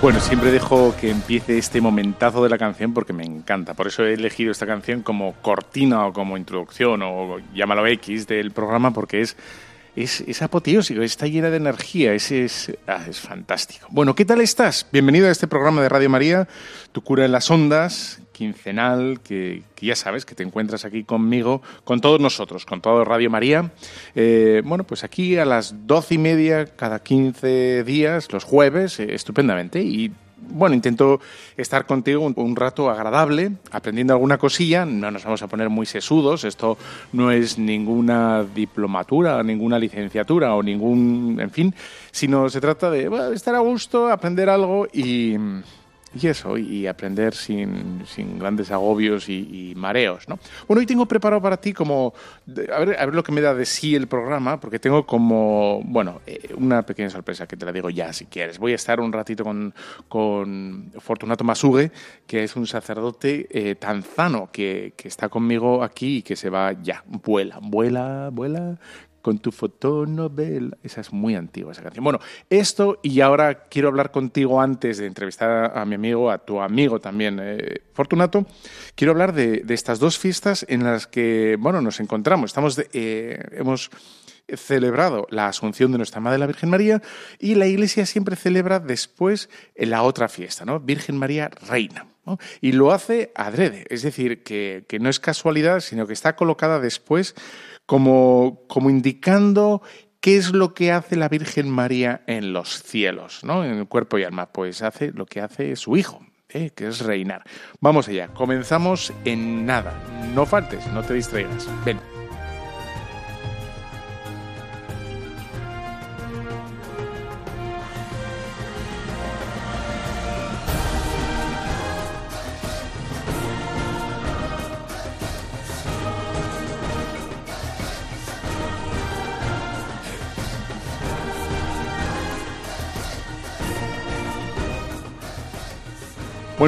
Bueno, siempre dejo que empiece este momentazo de la canción porque me encanta. Por eso he elegido esta canción como cortina o como introducción o llámalo X del programa porque es, es, apoteósico, está llena de energía, es, es, ah, es fantástico. Bueno, ¿qué tal estás? Bienvenido a este programa de Radio María, Tu cura en las ondas, quincenal, que, ya sabes, que te encuentras aquí conmigo, con todos nosotros, con todo Radio María. Eh, bueno, pues aquí a las doce y media, cada 15 días, los jueves, eh, estupendamente. Y bueno, intento estar contigo un, un, rato agradable, aprendiendo alguna cosilla. No nos vamos a poner muy sesudos. Esto no es ninguna diplomatura, ninguna licenciatura o ningún, en fin, sino se trata de bueno, estar a gusto, aprender algo y y eso, y aprender sin, sin grandes agobios y, y, mareos, ¿no? Bueno, hoy tengo preparado para ti como, a ver, a ver lo que me da de sí el programa, porque tengo como, bueno, eh, una pequeña sorpresa que te la digo ya si quieres. Voy a estar un ratito con, con Fortunato Masuge, que es un sacerdote eh, tanzano que, que está conmigo aquí y que se va ya, vuela, vuela, vuela, con tu fotonovela. Esa es muy antigua, esa canción. Bueno, esto y ahora quiero hablar contigo antes de entrevistar a mi amigo, a tu amigo también, eh, Fortunato. Quiero hablar de, de, estas dos fiestas en las que, bueno, nos encontramos. Estamos, de, eh, hemos celebrado la Asunción de Nuestra Madre la Virgen María y la Iglesia siempre celebra después la otra fiesta, ¿no? Virgen María Reina. Y lo hace adrede, es decir, que, que no es casualidad, sino que está colocada después como, como indicando qué es lo que hace la Virgen María en los cielos, ¿no? En el cuerpo y alma. Pues hace lo que hace su hijo, ¿eh? que es reinar. Vamos allá, comenzamos en nada. No faltes, no te distraigas. Ven.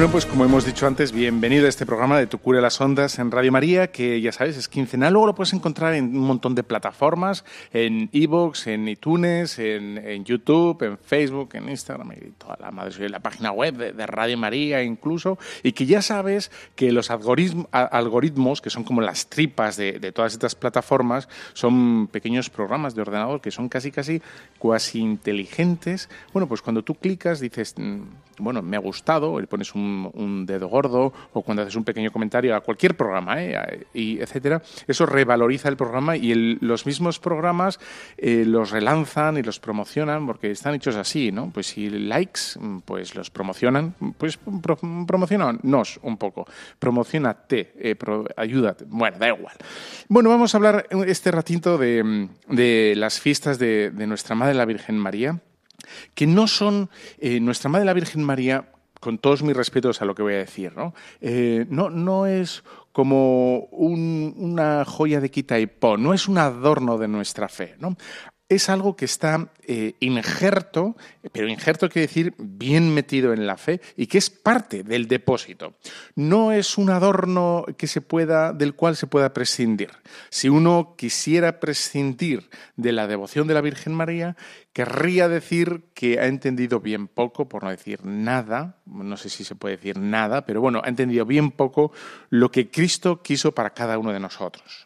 Bueno, pues como hemos dicho antes, bienvenido a este programa de Tu Cura las Ondas en Radio María, que ya sabes, es quincenal. Luego lo puedes encontrar en un montón de plataformas, en iVoox, en iTunes, en, YouTube, en Facebook, en Instagram y toda la madre, la página web de, Radio María incluso. Y que ya sabes que los algoritmos, que son como las tripas de, de, todas estas plataformas, son pequeños programas de ordenador que son casi, casi cuasi inteligentes. Bueno, pues cuando tú clicas dices bueno, me ha gustado, le pones un, dedo gordo o cuando haces un pequeño comentario a cualquier programa, ¿eh? y etcétera, eso revaloriza el programa y los mismos programas eh, los relanzan y los promocionan porque están hechos así, ¿no? Pues si likes, pues los promocionan, pues pro, promocionanos un poco, promocionate, eh, ayúdate, bueno, da igual. Bueno, vamos a hablar este ratito de, de las fiestas de nuestra Madre la Virgen María que no son eh, nuestra Madre la Virgen María, con todos mis respetos a lo que voy a decir, ¿no? Eh, no, no es como un, una joya de quita y pon, no es un adorno de nuestra fe, ¿no? Es algo que está eh, injerto, pero injerto quiere decir bien metido en la fe y que es parte del depósito. No es un adorno que se pueda, del cual se pueda prescindir. Si uno quisiera prescindir de la devoción de la Virgen María, querría decir que ha entendido bien poco, por no decir nada, no sé si se puede decir nada, pero bueno, ha entendido bien poco lo que Cristo quiso para cada uno de nosotros.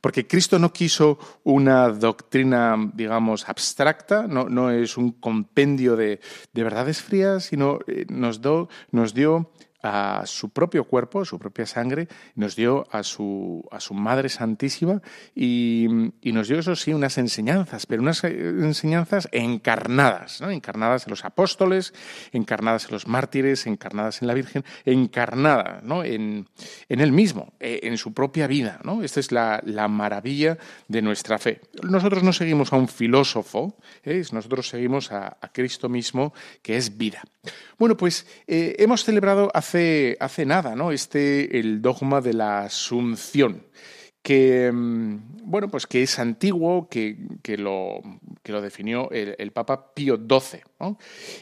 Porque Cristo no quiso una doctrina digamos, abstracta, no, no es un compendio de, de verdades frías, sino eh, nos, do, nos dio a su propio cuerpo, su propia sangre, nos dio a su, a su Madre Santísima y, nos dio, eso sí, unas enseñanzas, pero unas enseñanzas encarnadas, ¿no? encarnadas en los apóstoles, encarnadas en los mártires, encarnadas en la Virgen, encarnada ¿no? en, en Él mismo, eh, en su propia vida. ¿no? Esta es la, maravilla de nuestra fe. Nosotros no seguimos a un filósofo, ¿eh? nosotros seguimos a, Cristo mismo, que es vida. Bueno, pues eh, hemos celebrado hace, hace nada, ¿no? Este, el dogma de la asunción que mm, bueno pues que es antiguo que, lo, que lo definió el, Papa Pío XII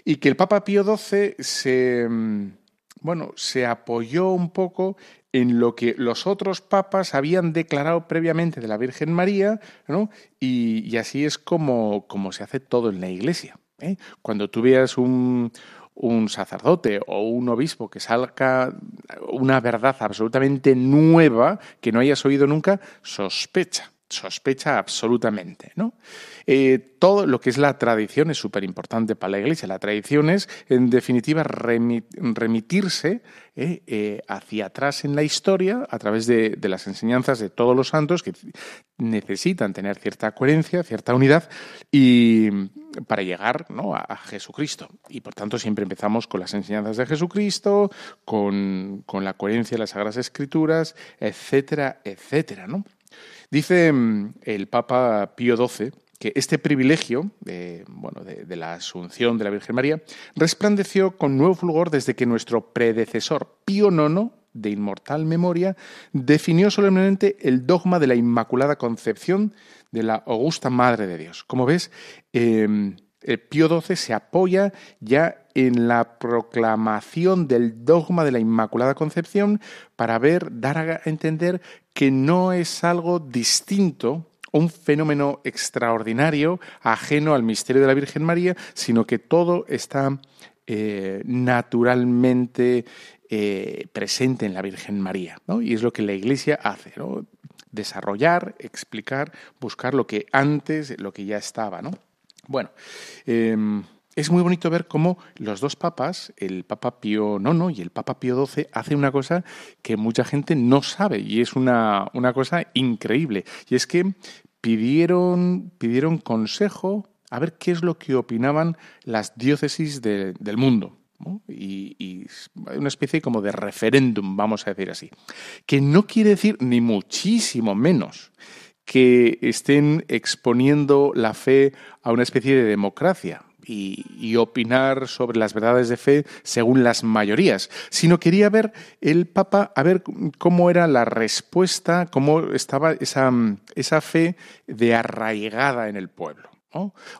y que el Papa Pío XII se mm, bueno se apoyó un poco en lo que los otros papas habían declarado previamente de la Virgen María ¿no? y, así es como, como se hace todo en la Iglesia ¿eh? cuando tú veas un, un sacerdote o un obispo que salga una verdad absolutamente nueva que no hayas oído nunca, sospecha sospecha absolutamente. ¿no? Eh, todo lo que es la tradición es súper importante para la Iglesia. La tradición es, en definitiva, remitirse eh, eh, hacia atrás en la historia a través de, las enseñanzas de todos los santos que necesitan tener cierta coherencia, cierta unidad y para llegar ¿no? a, Jesucristo. Y por tanto siempre empezamos con las enseñanzas de Jesucristo, con, con la coherencia de las Sagradas Escrituras, etcétera, etcétera. ¿no? Dice mm, el Papa Pío XII que este privilegio de, bueno, de, la asunción de la Virgen María resplandeció con nuevo fulgor desde que nuestro predecesor Pío IX, de inmortal memoria, definió solemnemente el dogma de la Inmaculada Concepción de la Augusta Madre de Dios. Como ves, em, el Pío XII se apoya ya en la proclamación del dogma de la Inmaculada Concepción para ver, dar a entender que no es algo distinto un fenómeno extraordinario, ajeno al misterio de la Virgen María, sino que todo está eh, naturalmente eh, presente en la Virgen María. Y es lo que la Iglesia hace, desarrollar, explicar, buscar lo que antes, lo que ya estaba. ¿no? Bueno, em, es muy bonito ver cómo los dos papas, el Papa Pío IX y el Papa Pío XII, hacen una cosa que mucha gente no sabe y es una, cosa increíble. Y es que pidieron, pidieron consejo a ver qué es lo que opinaban las diócesis del mundo. Y, y, una especie como de referéndum, vamos a decir así. Que no quiere decir ni muchísimo menos que estén exponiendo la fe a una especie de democracia. Y, opinar sobre las verdades de fe según las mayorías, sino quería ver el Papa, a ver cómo era la respuesta, cómo estaba esa, esa fe de arraigada en el pueblo,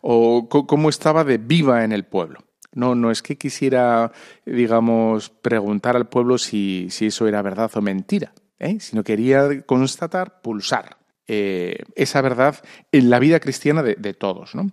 o cómo estaba de viva en el pueblo. No, no es que quisiera, digamos, preguntar al pueblo si, si eso era verdad o mentira, ¿eh? sino quería constatar, pulsar. Eh, esa verdad en la vida cristiana de, todos. ¿no?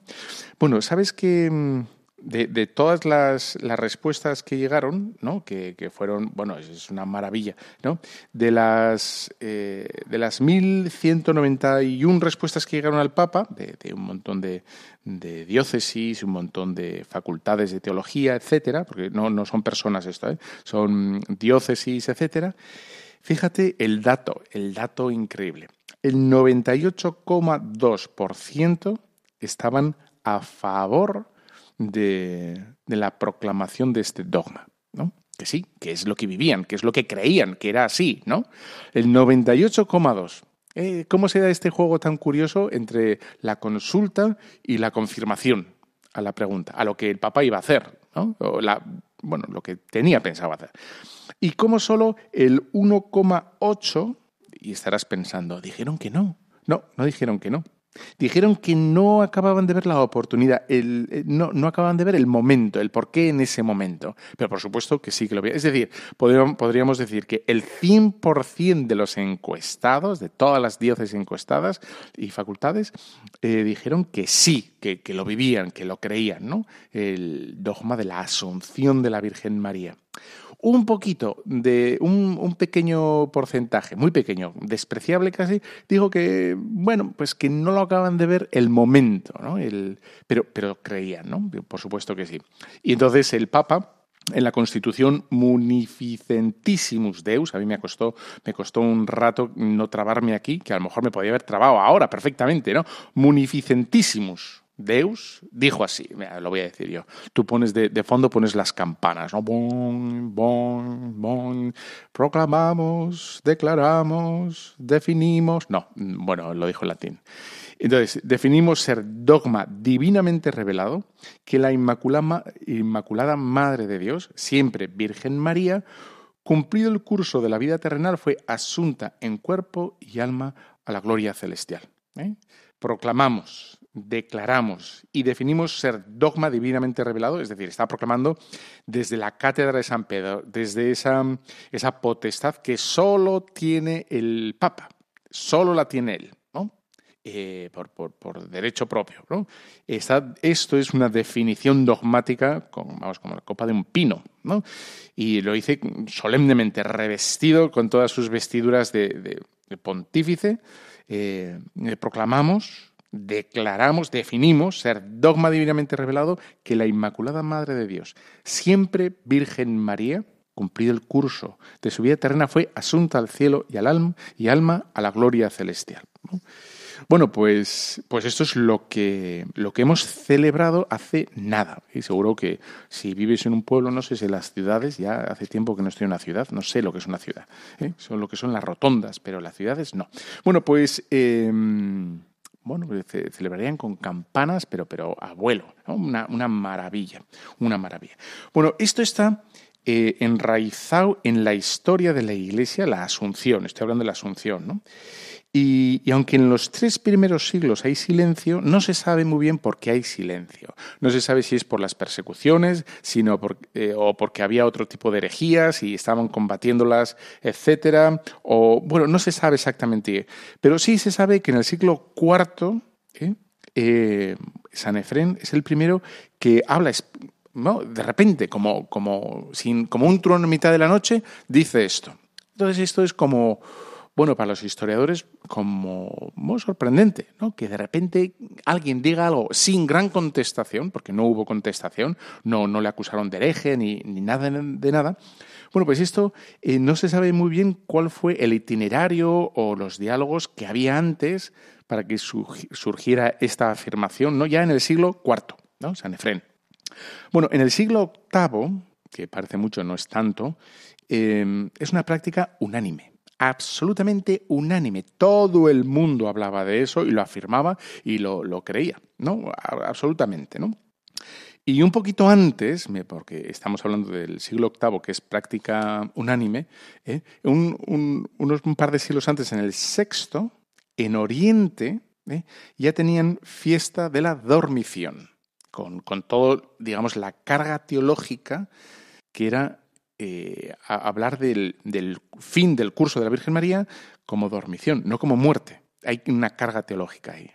Bueno, sabes que mm, de, todas las, respuestas que llegaron, ¿no? que, fueron, bueno, es una maravilla, ¿no? de, las, eh, de las 1.191 respuestas que llegaron al Papa, de, un montón de, diócesis, un montón de facultades de teología, etcétera, porque no, no son personas esto, ¿eh? son diócesis, etcétera, fíjate el dato, el dato increíble el 98,2% estaban a favor de, la proclamación de este dogma. ¿no? Que sí, que es lo que vivían, que es lo que creían, que era así, ¿no? El 98,2%. Eh, ¿Cómo se da este juego tan curioso entre la consulta y la confirmación a la pregunta, a lo que el Papa iba a hacer, ¿no? bueno, lo que tenía pensado hacer. Y cómo solo el 1,8 y estarás pensando, dijeron que no. No, no dijeron que no. Dijeron que no acababan de ver la oportunidad, el, eh, no, no, acababan de ver el momento, el por qué en ese momento. Pero por supuesto que sí que lo veían. Es decir, podríamos decir que el 100% de los encuestados, de todas las diócesis encuestadas y facultades, eh, dijeron que sí, que, que, lo vivían, que lo creían, ¿no? El dogma de la asunción de la Virgen María un poquito de un, pequeño porcentaje, muy pequeño, despreciable casi, dijo que, bueno, pues que no lo acaban de ver el momento, ¿no? El, pero, pero creían, ¿no? Por supuesto que sí. Y entonces el Papa, en la Constitución Munificentissimus Deus, a mí me costó, me costó un rato no trabarme aquí, que a lo mejor me podía haber trabado ahora perfectamente, ¿no? Munificentissimus Deus dijo así, lo voy a decir yo. Tú pones de, fondo, pones las campanas, ¿no? Bon, bon, bon. Proclamamos, declaramos, definimos. No, bueno, lo dijo en latín. Entonces, definimos ser dogma divinamente revelado que la Inmaculada, Madre de Dios, siempre Virgen María, cumplido el curso de la vida terrenal, fue asunta en cuerpo y alma a la gloria celestial. ¿eh? Proclamamos declaramos y definimos ser dogma divinamente revelado, es decir, está proclamando desde la cátedra de San Pedro, desde esa, esa potestad que solo tiene el Papa, solo la tiene él. ¿no? Eh, por, por, derecho propio. ¿no? esto es una definición dogmática vamos, como la copa de un pino. ¿no? Y lo hice solemnemente, revestido con todas sus vestiduras de, pontífice. Eh, proclamamos declaramos, definimos, ser dogma divinamente revelado, que la Inmaculada Madre de Dios, siempre Virgen María, cumplido el curso de su vida eterna, fue asunta al cielo y al alma, y alma a la gloria celestial. Bueno, pues, pues esto es lo que, lo que hemos celebrado hace nada. Y seguro que si vives en un pueblo, no sé si en las ciudades, ya hace tiempo que no estoy en una ciudad, no sé lo que es una ciudad. ¿eh? Son lo que son las rotondas, pero las ciudades no. Bueno, pues... Em, bueno, celebrarían con campanas, pero, pero abuelo, una, maravilla, una maravilla. Bueno, esto está eh, enraizado en la historia de la Iglesia, la Asunción, estoy hablando de la Asunción, ¿no? Y, aunque en los tres primeros siglos hay silencio, no se sabe muy bien por qué hay silencio. No se sabe si es por las persecuciones, sino eh, o porque había otro tipo de herejías y estaban combatiéndolas, etcétera. O bueno, no se sabe exactamente. Pero sí se sabe que en el siglo IV ¿eh? Eh, San Efrén es el primero que habla de repente, como, como, sin, como un trueno en mitad de la noche, dice esto. Entonces esto es como bueno, para los historiadores como muy sorprendente, ¿no? Que de repente alguien diga algo sin gran contestación, porque no hubo contestación, no, no le acusaron de hereje ni, ni nada de nada. Bueno, pues esto eh, no se sabe muy bien cuál fue el itinerario o los diálogos que había antes para que surgiera esta afirmación, ¿no? Ya en el siglo IV, ¿no? San Efrén. Bueno, en el siglo VIII, que parece mucho, no es tanto, eh, es una práctica unánime absolutamente unánime. Todo el mundo hablaba de eso y lo afirmaba y lo, creía, ¿no? Absolutamente, ¿no? Y un poquito antes, porque estamos hablando del siglo VIII, que es práctica unánime, ¿eh? un, unos, un par de siglos antes, en el sexto, en Oriente, ¿eh? ya tenían fiesta de la dormición, con, con todo, digamos, la carga teológica que era eh, hablar del, fin del curso de la Virgen María como dormición, no como muerte. Hay una carga teológica ahí.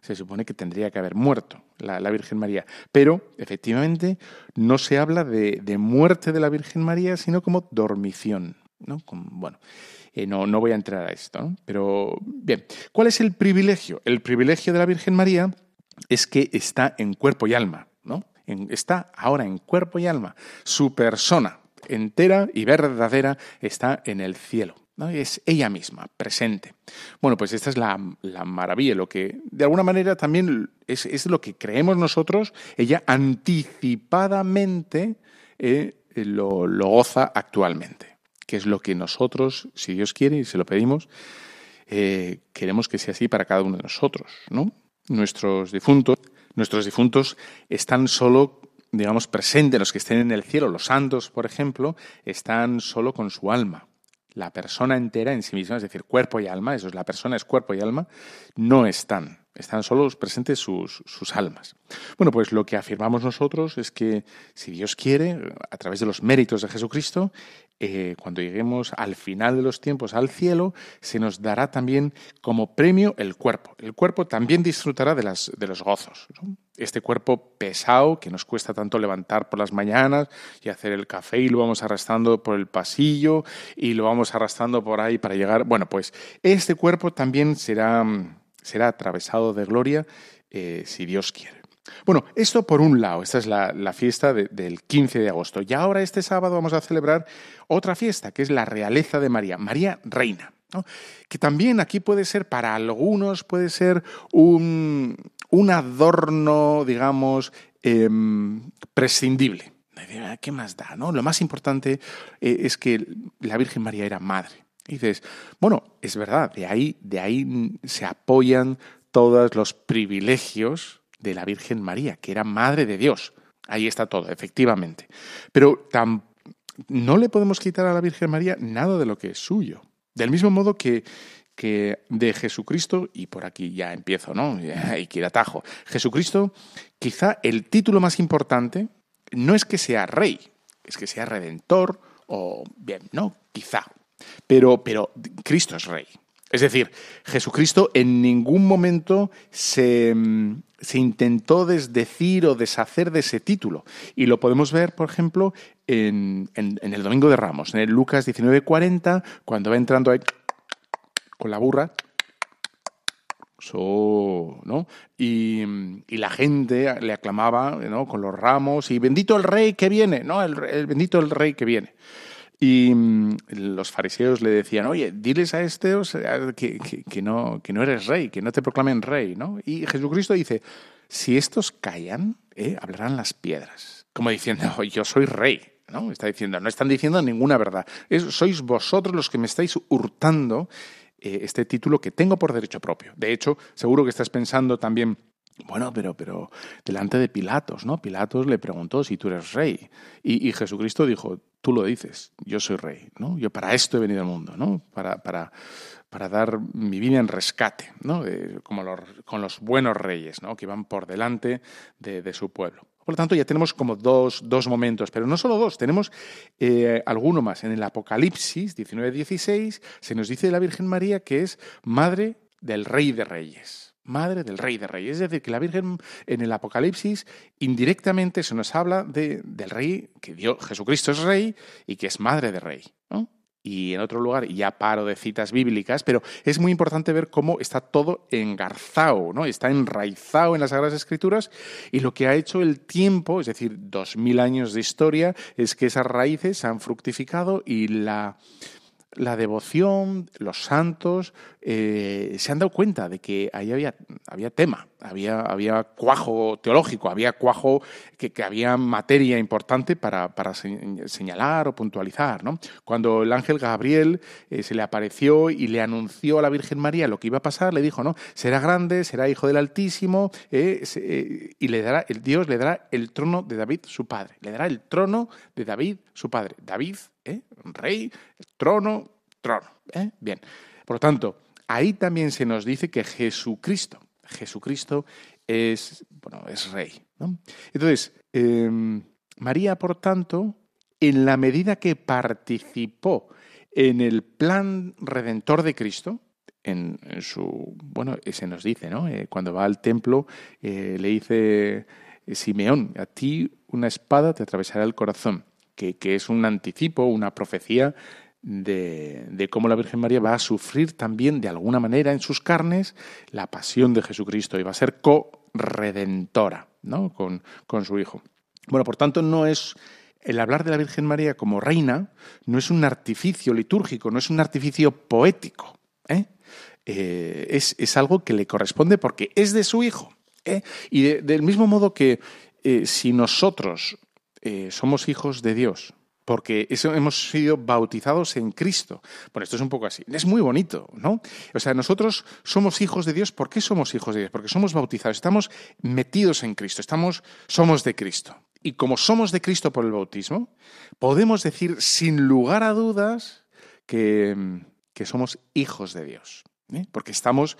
se supone que tendría que haber muerto la, Virgen María. Pero, efectivamente, no se habla de, muerte de la Virgen María, sino como dormición. ¿no? bueno, eh, no, no voy a entrar a esto. Pero, bien, ¿cuál es el privilegio? El privilegio de la Virgen María es que está en cuerpo y alma. ¿no? está ahora en cuerpo y alma. Su persona, entera y verdadera está en el cielo. Es ella misma, presente. Bueno, pues esta es la, maravilla, lo que de alguna manera también es, lo que creemos nosotros, ella anticipadamente eh, lo, goza actualmente, que es lo que nosotros, si Dios quiere y se lo pedimos, eh, queremos que sea así para cada uno de nosotros. ¿no? Nuestros difuntos, nuestros difuntos están solo digamos, presente, los que estén en el cielo, los santos, por ejemplo, están solo con su alma. La persona entera en sí misma, es decir, cuerpo y alma, eso es la persona, es cuerpo y alma, no están. Están solo presentes sus, sus, almas. Bueno, pues lo que afirmamos nosotros es que si Dios quiere, a través de los méritos de Jesucristo, eh, cuando lleguemos al final de los tiempos al cielo, se nos dará también como premio el cuerpo. El cuerpo también disfrutará de, las, de los gozos. Este cuerpo pesado que nos cuesta tanto levantar por las mañanas y hacer el café y lo vamos arrastrando por el pasillo y lo vamos arrastrando por ahí para llegar. Bueno, pues este cuerpo también será, será atravesado de gloria eh, si Dios quiere. Bueno, esto por un lado, esta es la, fiesta del 15 de agosto. Y ahora este sábado vamos a celebrar otra fiesta, que es la realeza de María, María Reina. Que también aquí puede ser, para algunos, puede ser un, adorno, digamos, em, prescindible. ¿Qué más da? ¿no? Lo más importante eh, es que la Virgen María era madre. Dices, bueno, es verdad, de ahí, de ahí se apoyan todos los privilegios de la Virgen María, que era Madre de Dios. Ahí está todo, efectivamente. Pero no le podemos quitar a la Virgen María nada de lo que es suyo. Del mismo modo que, que de Jesucristo, y por aquí ya empiezo, ¿no? Y que atajo. Jesucristo, quizá el título más importante no es que sea rey, es que sea redentor, o bien, no, quizá. Pero, pero Cristo es rey. Es decir, Jesucristo en ningún momento se, se intentó desdecir o deshacer de ese título. Y lo podemos ver, por ejemplo, en, el Domingo de Ramos, en el Lucas 19:40, cuando va entrando ahí con la burra. ¿no? Y, la gente le aclamaba ¿no? con los ramos y bendito el rey que viene, ¿no? El bendito el rey que viene. Y mm, los fariseos le decían, oye, diles a este que, que, no, que no eres rey, que no te proclamen rey, ¿no? Y Jesucristo dice, si estos callan, ¿eh? hablarán las piedras. Como diciendo, yo soy rey, ¿no? Está diciendo, no están diciendo ninguna verdad. sois vosotros los que me estáis hurtando eh, este título que tengo por derecho propio. De hecho, seguro que estás pensando también, bueno, pero, pero delante de Pilatos, ¿no? Pilatos le preguntó si tú eres rey. Y, Jesucristo dijo, tú lo dices, yo soy rey, ¿no? Yo para esto he venido al mundo, ¿no? Para, para, para dar mi vida en rescate, ¿no? como los, con los buenos reyes, ¿no? Que van por delante de, su pueblo. Por lo tanto, ya tenemos como dos, dos momentos, pero no solo dos, tenemos eh, alguno más. En el Apocalipsis 19-16 se nos dice de la Virgen María que es madre del Rey de Reyes madre del rey de reyes. Es decir, que la Virgen en el Apocalipsis indirectamente se nos habla de, del rey, que Dios, Jesucristo es rey y que es madre de rey. Y en otro lugar, ya paro de citas bíblicas, pero es muy importante ver cómo está todo engarzado, ¿no? está enraizado en las Sagradas Escrituras y lo que ha hecho el tiempo, es decir, dos mil años de historia, es que esas raíces han fructificado y la la devoción, los santos, eh, se han dado cuenta de que ahí había, había tema, había, había cuajo teológico, había cuajo que, había materia importante para, señalar o puntualizar. ¿no? Cuando el ángel Gabriel eh, se le apareció y le anunció a la Virgen María lo que iba a pasar, le dijo, ¿no? Será grande, será hijo del Altísimo, eh, y le dará, el Dios le dará el trono de David, su padre. Le dará el trono de David, su padre. David ¿eh? rey, trono, trono. ¿eh? Bien, por lo tanto, ahí también se nos dice que Jesucristo, Jesucristo es, bueno, es rey. Entonces, em, María, por tanto, en la medida que participó en el plan redentor de Cristo, en, su, bueno, se nos dice, ¿no? Eh, cuando va al templo, le dice Simeón, a ti una espada te atravesará el corazón que, es un anticipo, una profecía de, cómo la Virgen María va a sufrir también de alguna manera en sus carnes la pasión de Jesucristo y va a ser co-redentora ¿no? con, con su Hijo. Bueno, por tanto, no es el hablar de la Virgen María como reina no es un artificio litúrgico, no es un artificio poético. ¿eh? Eh, es, algo que le corresponde porque es de su hijo. ¿eh? Y del mismo modo que si nosotros eh, somos hijos de Dios, porque hemos sido bautizados en Cristo. Bueno, esto es un poco así. Es muy bonito, ¿no? O sea, nosotros somos hijos de Dios. ¿Por qué somos hijos de Dios? Porque somos bautizados, estamos metidos en Cristo, estamos, somos de Cristo. Y como somos de Cristo por el bautismo, podemos decir sin lugar a dudas que, que somos hijos de Dios. ¿eh? Porque estamos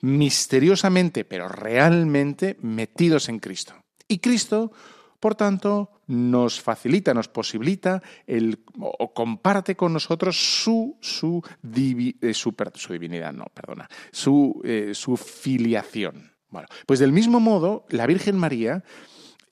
misteriosamente, pero realmente metidos en Cristo. Y Cristo, por tanto, nos facilita, nos posibilita el, o comparte con nosotros su, su, eh, su, divinidad, no, perdona, su, eh, su filiación. Bueno, pues del mismo modo, la Virgen María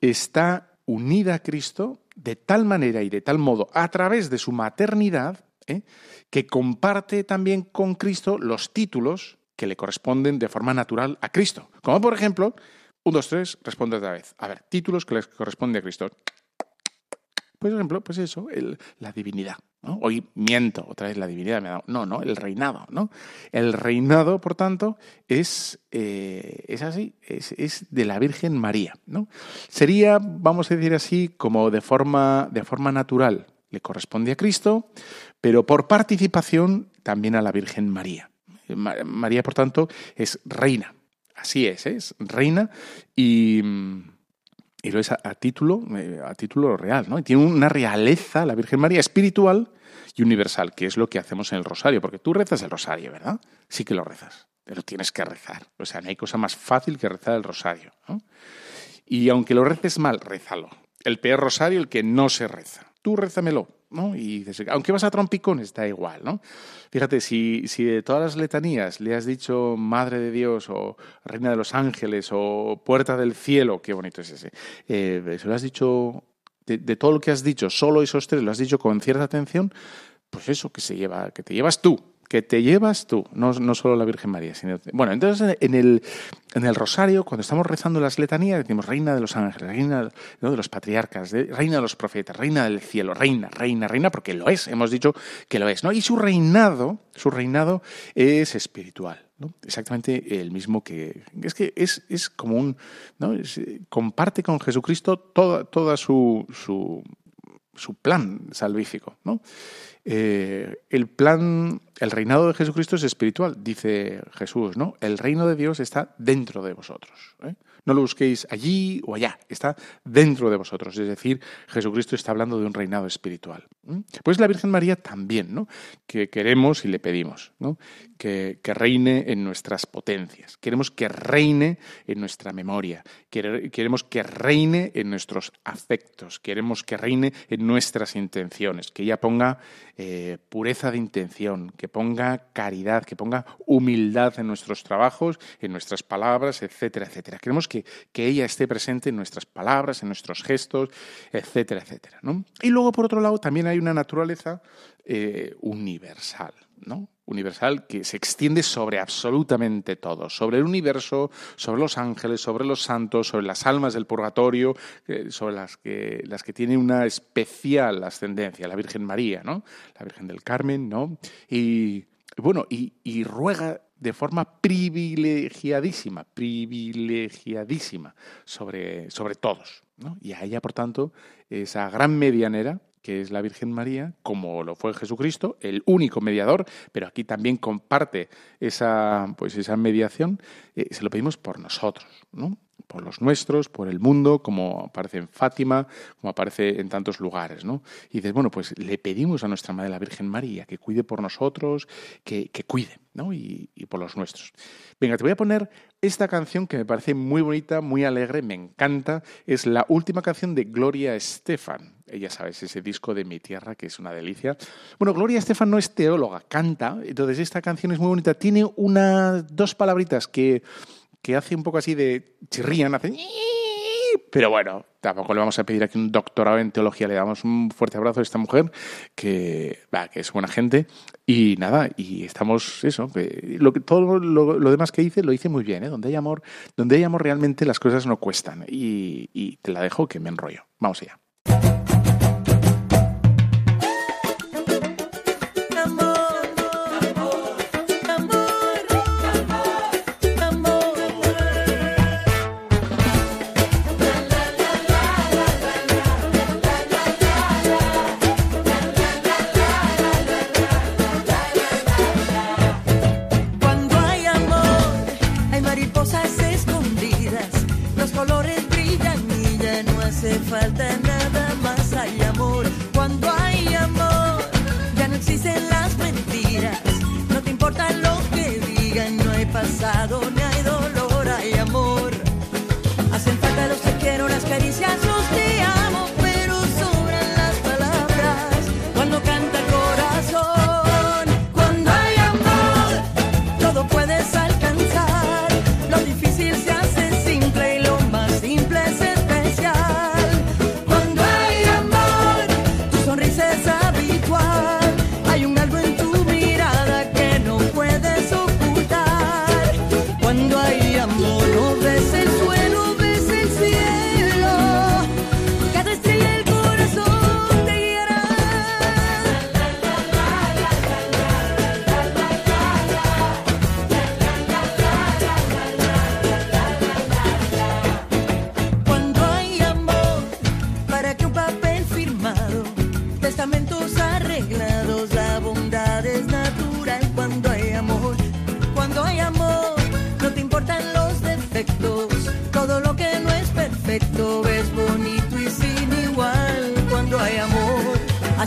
está unida a Cristo de tal manera y de tal modo a través de su maternidad ¿eh? que comparte también con Cristo los títulos que le corresponden de forma natural a Cristo. Como por ejemplo, un, dos, tres, responde otra vez. A ver, títulos que le corresponden a Cristo. Por ejemplo, pues eso, la divinidad. Hoy miento, otra vez la divinidad me ha dado. No, no, el reinado. ¿no? El reinado, por tanto, es, eh, es así, es, de la Virgen María. ¿no? Sería, vamos a decir así, como de forma, de forma natural le corresponde a Cristo, pero por participación también a la Virgen María. María, por tanto, es reina. Así es, ¿eh? es reina y, lo es a, título, eh, a título real, ¿no? Y tiene una realeza, la Virgen María, espiritual y universal, que es lo que hacemos en el rosario, porque tú rezas el rosario, ¿verdad? Sí que lo rezas, pero tienes que rezar. O sea, no hay cosa más fácil que rezar el rosario. Y aunque lo reces mal, rézalo. El peor rosario, el que no se reza. Tú rézamelo. ¿no? Y aunque vas a trompicones, está igual, ¿no? Fíjate, si, si de todas las letanías le has dicho Madre de Dios o Reina de los Ángeles o Puerta del Cielo, qué bonito es ese, eh, lo has dicho, de, de, todo lo que has dicho, solo esos tres lo has dicho con cierta atención, pues eso que se lleva, que te llevas tú, que te llevas tú, no, no solo la Virgen María. Sino, bueno, entonces en el, en el rosario, cuando estamos rezando las letanías, decimos Reina de los ángeles, Reina de los patriarcas, Reina de los profetas, Reina del cielo, Reina, Reina, Reina, porque lo es, hemos dicho que lo es. ¿no? Y su reinado, su reinado es espiritual. ¿no? Exactamente el mismo que... Es que es, es como un... ¿no? comparte con Jesucristo toda, toda su, su, su plan salvífico. ¿no? Eh, el plan, el reinado de Jesucristo es espiritual, dice Jesús, ¿no? El reino de Dios está dentro de vosotros. ¿eh? No lo busquéis allí o allá, está dentro de vosotros. Es decir, Jesucristo está hablando de un reinado espiritual. Pues la Virgen María también, ¿no? Que queremos y le pedimos, ¿no? Que, reine en nuestras potencias. Queremos que reine en nuestra memoria. Queremos que reine en nuestros afectos. Queremos que reine en nuestras intenciones. Que ella ponga eh, pureza de intención, que ponga caridad, que ponga humildad en nuestros trabajos, en nuestras palabras, etcétera, etcétera. Queremos que, que ella esté presente en nuestras palabras, en nuestros gestos, etcétera, etcétera. Y luego, por otro lado, también hay una naturaleza eh, universal, ¿no? Universal que se extiende sobre absolutamente todo, sobre el universo, sobre los ángeles, sobre los santos, sobre las almas del purgatorio, eh, sobre las que, tienen una especial ascendencia, la Virgen María, ¿no? La Virgen del Carmen, ¿no? Y bueno, y ruega de forma privilegiadísima, privilegiadísima sobre, sobre todos. ¿no? Y a ella, por tanto, esa gran medianera que es la Virgen María, como lo fue Jesucristo, el único mediador, pero aquí también comparte esa, pues esa mediación, eh, se lo pedimos por nosotros, ¿no? Por los nuestros, por el mundo, como aparece en Fátima, como aparece en tantos lugares, ¿no? Y dices, bueno, pues le pedimos a nuestra Madre la Virgen María que cuide por nosotros, que, que cuide, ¿no? Y, y, por los nuestros. Venga, te voy a poner esta canción que me parece muy bonita, muy alegre, me encanta. Es la última canción de Gloria Estefan. Ella sabes, ese disco de Mi Tierra, que es una delicia. Bueno, Gloria Estefan no es teóloga, canta. Entonces esta canción es muy bonita. Tiene unas dos palabritas que, que hace un poco así de chirrían, hacen... Pero bueno, tampoco le vamos a pedir aquí un doctorado en teología. Le damos un fuerte abrazo a esta mujer que, que es buena gente. Y nada, y estamos, eso, lo que, todo lo, demás que hice lo hice muy bien. ¿eh? Donde hay amor, donde hay amor realmente las cosas no cuestan. Y, y te la dejo que me enrollo. Vamos allá.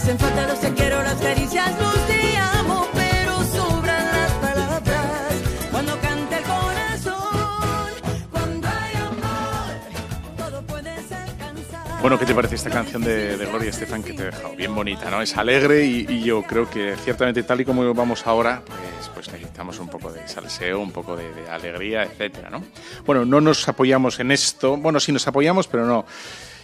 Hacen falta los te quiero, las caricias, los te amo, pero sobran las palabras cuando canta el corazón. Cuando hay amor, todo puede ser cansado. Bueno, ¿qué te parece esta canción de, de Gloria Estefan que te he dejado? Bien bonita, ¿no? Es alegre y, y yo creo que ciertamente tal y como vamos ahora, pues, pues necesitamos un poco de salseo, un poco de, de alegría, etcétera, ¿no? Bueno, no nos apoyamos en esto, bueno, sí nos apoyamos, pero no.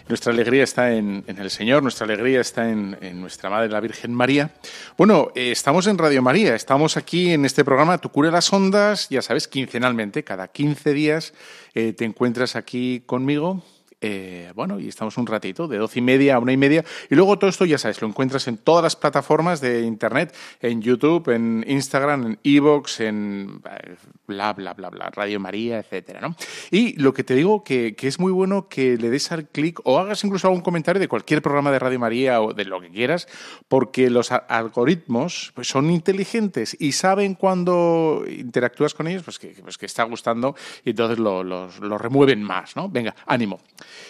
Nuestra alegría está en, en el Señor, nuestra alegría está en, en, nuestra Madre, la Virgen María. Bueno, eh, estamos en Radio María, estamos aquí en este programa Tu cura las ondas, ya sabes, quincenalmente, cada 15 días eh, te encuentras aquí conmigo eh, bueno, y estamos un ratito, de doce y media a una y media. Y luego todo esto, ya sabes, lo encuentras en todas las plataformas de Internet, en YouTube, en Instagram, en Evox, en eh, bla, bla, bla, bla, Radio María, etcétera, ¿no? Y lo que te digo, que, que es muy bueno que le des al clic o hagas incluso algún comentario de cualquier programa de Radio María o de lo que quieras, porque los algoritmos pues, son inteligentes y saben cuando interactúas con ellos, pues que, pues que está gustando y entonces lo, lo, lo remueven más, ¿no? Venga, ánimo.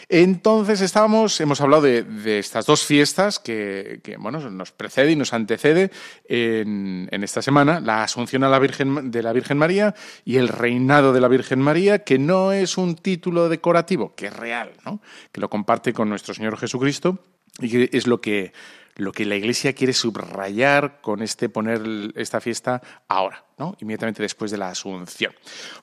Entonces estábamos, hemos hablado de, estas dos fiestas que, bueno, nos precede y nos antecede en, esta semana, la Asunción la Virgen, de la Virgen María y el Reinado de la Virgen María, que no es un título decorativo, que es real, ¿no? que lo comparte con nuestro Señor Jesucristo y que es lo que lo que la Iglesia quiere subrayar con este poner esta fiesta ahora, ¿no? inmediatamente después de la Asunción.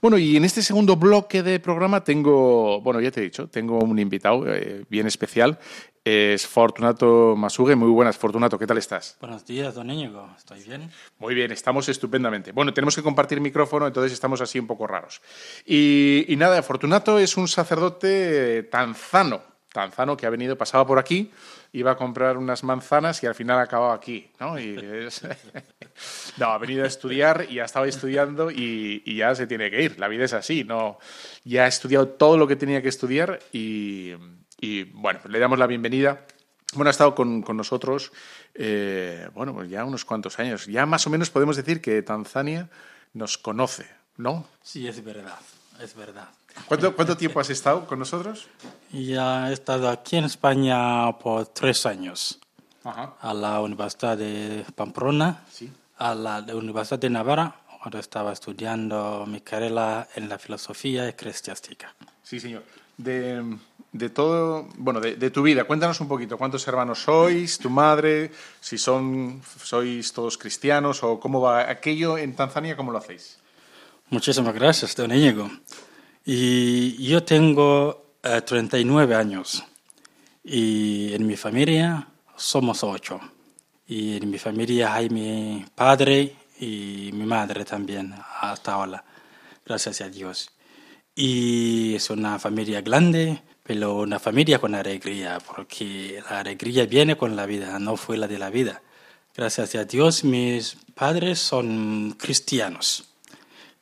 Bueno, y en este segundo bloque de programa tengo, bueno, ya te he dicho, tengo un invitado eh, bien especial. Es Fortunato Masugue. Muy buenas, Fortunato, ¿qué tal estás? Buenos días, don Íñigo. ¿Estoy bien? Muy bien, estamos estupendamente. Bueno, tenemos que compartir micrófono, entonces estamos así un poco raros. Y, y nada, Fortunato es un sacerdote tanzano, tanzano que ha venido, pasaba por aquí, iba a comprar unas manzanas y al final ha acabado aquí, ¿no? Y no, ha venido a estudiar y ha estado estudiando y, ya se tiene que ir. La vida es así, ¿no? Ya ha estudiado todo lo que tenía que estudiar y, y bueno, pues le damos la bienvenida. Bueno, ha estado con, con nosotros, eh, bueno, pues ya unos cuantos años. Ya más o menos podemos decir que Tanzania nos conoce, ¿no? Sí, es verdad, es verdad. ¿Cuánto, ¿Cuánto, tiempo has estado con nosotros? Ya he estado aquí en España por tres años. Ajá. A la Universidad de Pamplona, sí. a la Universidad de Navarra, cuando estaba estudiando mi carrera en la filosofía eclesiástica. Sí, señor. De, de todo, bueno, de, de, tu vida, cuéntanos un poquito, ¿cuántos hermanos sois? ¿Tu madre? Si son, sois todos cristianos o cómo va aquello en Tanzania, ¿cómo lo hacéis? Muchísimas gracias, don Íñigo. Y yo tengo eh, 39 años y en mi familia somos ocho. Y en mi familia hay mi padre y mi madre también hasta ahora, gracias a Dios. Y es una familia grande, pero una familia con alegría, porque la alegría viene con la vida, no fue la de la vida. Gracias a Dios mis padres son cristianos,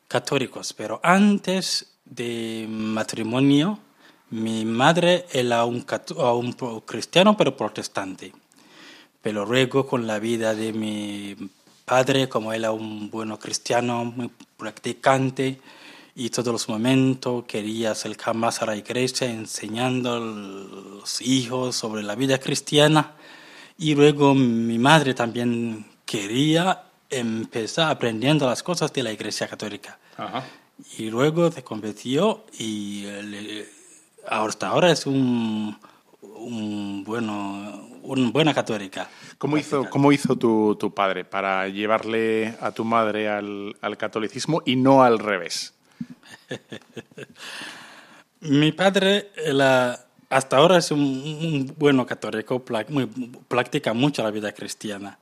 católicos, pero antes de matrimonio, mi madre era un, un, cristiano pero protestante. Pero luego con la vida de mi padre, como era un buen cristiano, muy practicante, y todos los momentos quería acercar más a la iglesia, enseñando a los hijos sobre la vida cristiana. Y luego mi madre también quería empezar aprendiendo las cosas de la iglesia católica. Ajá y luego se convirtió y le, hasta ahora es un, un bueno una buena católica. ¿Cómo hizo, cómo hizo tu, tu, padre para llevarle a tu madre al, al catolicismo y no al revés? Mi padre la, hasta ahora es un, un bueno católico, muy, practica mucho la vida cristiana.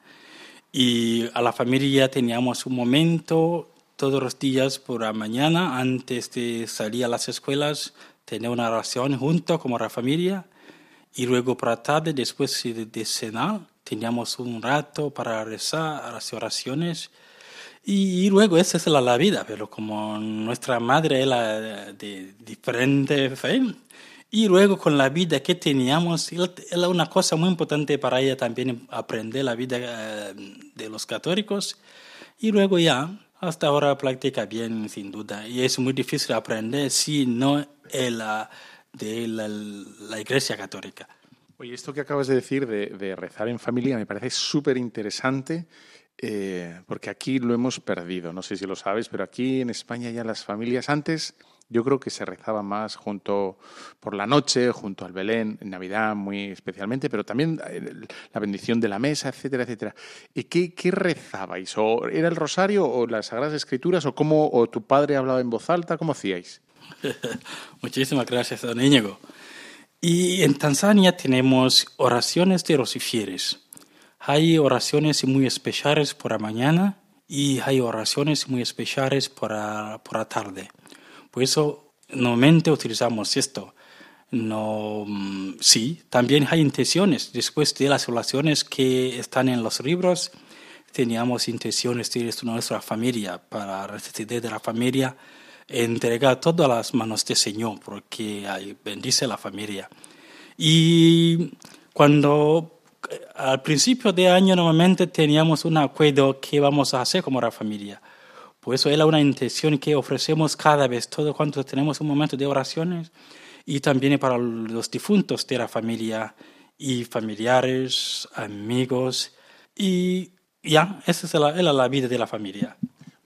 Y a la familia teníamos un momento todos los días por la mañana, antes de salir a las escuelas, tener una oración junto como la familia. Y luego por la tarde, después de cenar, teníamos un rato para rezar las oraciones. Y, luego esa es la, la, vida, pero como nuestra madre era de diferente fe, y luego con la vida que teníamos, era una cosa muy importante para ella también aprender la vida de los católicos. Y luego ya hasta ahora practica bien, sin duda, y es muy difícil aprender si no es la, de la, Iglesia Católica. Oye, esto que acabas de decir de, de rezar en familia me parece súper interesante eh, porque aquí lo hemos perdido. No sé si lo sabes, pero aquí en España ya las familias antes yo creo que se rezaba más junto por la noche, junto al Belén, en Navidad muy especialmente, pero también eh, la bendición de la mesa, etcétera, etcétera. ¿Y qué, qué rezabais? ¿O era el rosario o las Sagradas Escrituras o cómo o tu padre hablaba en voz alta? ¿Cómo hacíais? Muchísimas gracias, don Íñigo. Y en Tanzania tenemos oraciones de los infieles. Hay oraciones muy especiales por la mañana y hay oraciones muy especiales por la, por la tarde. Por eso normalmente utilizamos esto. No, mm, sí, también hay intenciones. Después de las oraciones que están en los libros, teníamos intenciones de nuestra familia, para necesidad de la familia, entregar todo a las manos del Señor, porque bendice la familia. Y cuando eh, al principio de año normalmente teníamos un acuerdo que vamos a hacer como la familia. Por eso era una intención que ofrecemos cada vez, todo cuando tenemos un momento de oraciones y también para los difuntos de la familia y familiares, amigos y ya, esa es la, era la vida de la familia.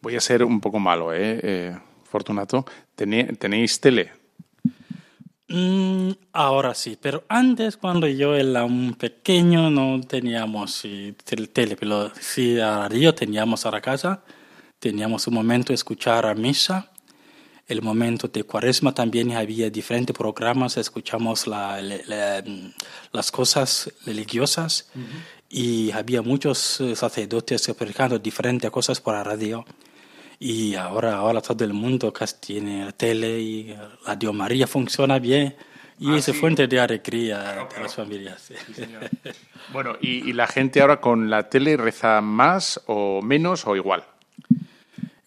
Voy a ser un poco malo, ¿eh? eh Fortunato. ¿Tené- ¿Tenéis tele? Mm, ahora sí, pero antes cuando yo era un pequeño no teníamos sí, tel- tele, pero sí a la radio teníamos a la casa, teníamos un momento de escuchar a misa, el momento de cuaresma también había diferentes programas, escuchamos la- la- la- las cosas religiosas y había muchos eh, sacerdotes explicando diferentes cosas por la radio. Y ahora, ahora todo el mundo casi tiene la tele y la Dios María funciona bien. Y es fuente de alegría de las familias. sí. Bueno, ¿y, y la gente ahora con la tele reza más o menos o igual?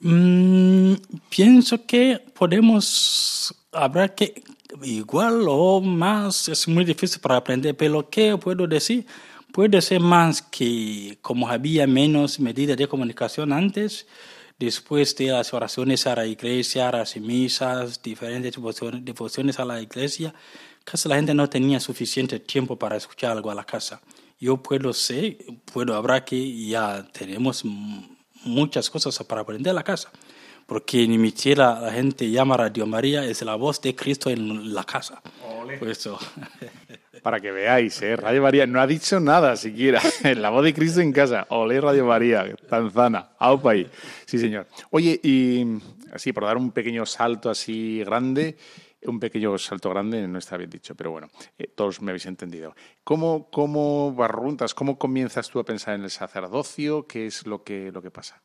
Mm, pienso que podemos, habrá que igual o más, es muy difícil para aprender, pero ¿qué puedo decir? Puede ser más que como había menos medidas de comunicación antes, después de las oraciones a la iglesia, las misas, diferentes devociones, a la iglesia, casi la gente no tenía suficiente tiempo para escuchar algo a la casa. Yo puedo ser, puedo, habrá que ya tenemos muchas cosas para aprender a la casa. Porque en mi tierra la gente llama a Radio María, es la voz de Cristo en la casa. Por eso. Para que veáis, ¿eh? Radio María no ha dicho nada siquiera. La voz de Cristo en casa. Olé Radio María, Tanzana, aupa ahí. Sí, señor. Oye, y así, por dar un pequeño salto así grande, un pequeño salto grande no está bien dicho, pero bueno, eh, todos me habéis entendido. ¿Cómo, cómo barruntas, cómo comienzas tú a pensar en el sacerdocio? ¿Qué es lo que, lo que pasa?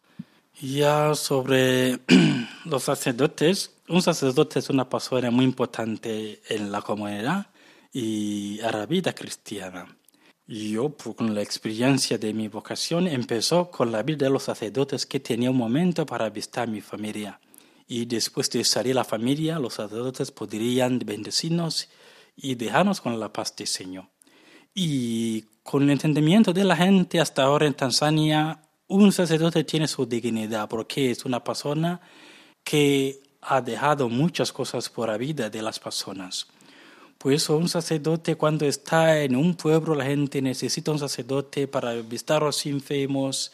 Ya sobre los sacerdotes, un sacerdote es una persona muy importante en la comunidad y a la vida cristiana. Yo, con la experiencia de mi vocación, empezó con la vida de los sacerdotes que tenía un momento para visitar mi familia. Y después de salir la familia, los sacerdotes podrían bendecirnos y dejarnos con la paz del Señor. Y con el entendimiento de la gente hasta ahora en Tanzania, un sacerdote tiene su dignidad porque es una persona que ha dejado muchas cosas por la vida de las personas. Por eso un sacerdote cuando está en un pueblo, la gente necesita un sacerdote para visitar a los enfermos,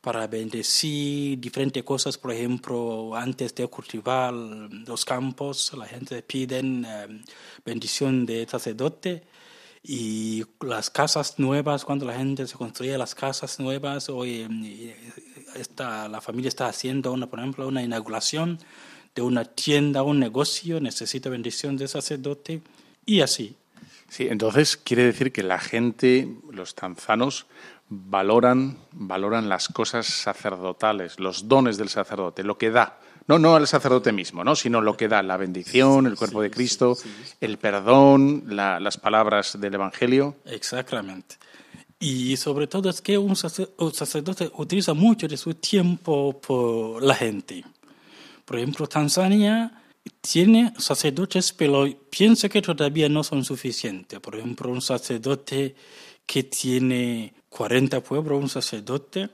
para bendecir diferentes cosas. Por ejemplo, antes de cultivar los campos, la gente pide eh, bendición de sacerdote. Y las casas nuevas, cuando la gente se construye las casas nuevas, hoy eh, está, la familia está haciendo, una, por ejemplo, una inauguración de una tienda, un negocio, necesita bendición de sacerdote y así. Sí, entonces quiere decir que la gente, los tanzanos, valoran, valoran las cosas sacerdotales, los dones del sacerdote, lo que da. No, no al sacerdote mismo, ¿no? sino lo que da, la bendición, el cuerpo de Cristo, el perdón, la- las palabras del Evangelio. Exactamente. Y sobre todo es que un sacer- un sacerdote utiliza mucho de su tiempo por la gente. Por ejemplo, Tanzania tiene sacerdotes, pero pienso que todavía no son suficientes. Por ejemplo, un sacerdote que tiene 40 pueblos, un sacerdote,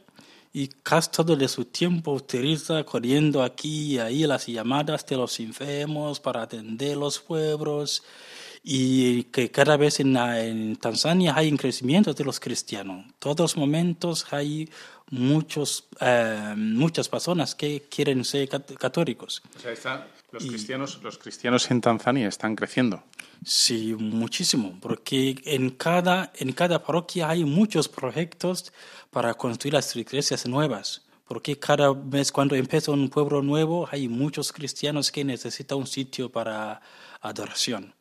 y casi todo de su tiempo utiliza corriendo aquí y ahí las llamadas de los enfermos para atender los pueblos y que cada vez en, Tanzania hay un crecimiento de los cristianos. Todos los momentos hay muchos, eh, muchas personas que quieren ser cat- católicos. Los, cristianos, los cristianos en Tanzania están creciendo. Sí, muchísimo, porque en cada, en cada parroquia hay muchos proyectos para construir las iglesias nuevas, porque cada vez cuando empieza un pueblo nuevo hay muchos cristianos que necesitan un sitio para adoración.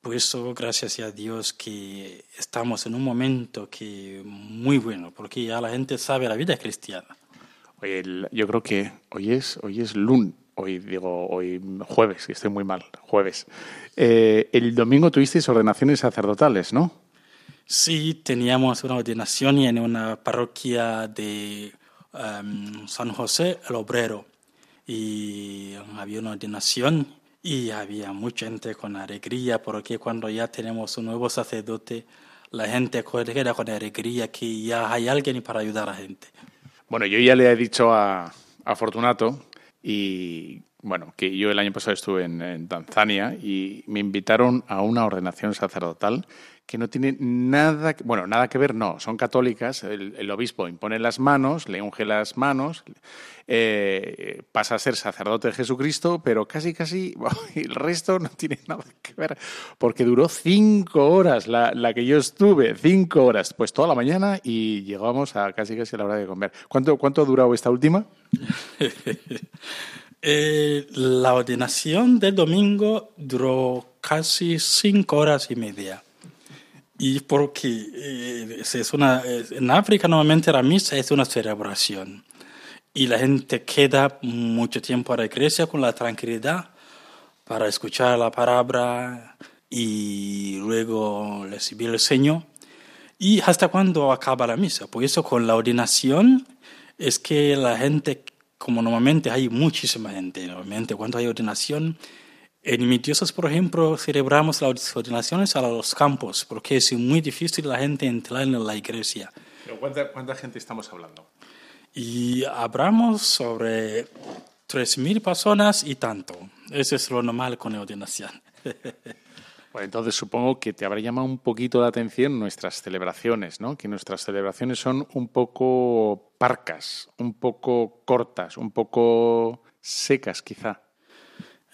Por eso, gracias a Dios que estamos en un momento que muy bueno, porque ya la gente sabe la vida cristiana. Oye, el- yo creo que hoy es, hoy es lunes, hoy digo, hoy jueves, que estoy muy mal, jueves. Eh, el domingo tuvisteis ordenaciones sacerdotales, ¿no? Sí, teníamos una ordenación en una parroquia de em, San José el Obrero y había una ordenación y había mucha gente con alegría porque cuando ya tenemos un nuevo sacerdote, la gente queda con alegría que ya hay alguien para ayudar a la gente. Bueno, yo ya le he dicho a, a Fortunato y bueno, que yo el año pasado estuve en, Tanzania y me invitaron a una ordenación sacerdotal que no tiene nada, bueno, nada que ver, no, son católicas, el, el obispo impone las manos, le unge las manos, eh, pasa a ser sacerdote de Jesucristo, pero casi, casi el resto no tiene nada que ver, porque duró cinco horas la, la que yo estuve, cinco horas, pues toda la mañana y llegamos a casi, casi a la hora de comer. ¿Cuánto, cuánto ha durado esta última? Eh, la ordenación del domingo duró casi cinco horas y media. Y porque eh, es- una, en África normalmente la misa es una celebración. Y la gente queda mucho tiempo a la iglesia con la tranquilidad para escuchar la palabra y luego recibir el Señor. Y hasta cuando acaba la misa. Por eso con la ordenación es que la gente, como normalmente hay muchísima gente, normalmente cuando hay ordenación, en mi diócesis, por ejemplo, celebramos las ordenaciones a los campos, porque es muy difícil la gente entrar en la iglesia. Pero ¿cuánta, ¿Cuánta gente estamos hablando? Y hablamos sobre 3.000 personas y tanto. Eso es lo normal con la ordenación. Bueno, entonces supongo que te habrá llamado un poquito la atención nuestras celebraciones, ¿no? Que nuestras celebraciones son un poco parcas, un poco cortas, un poco secas, quizá.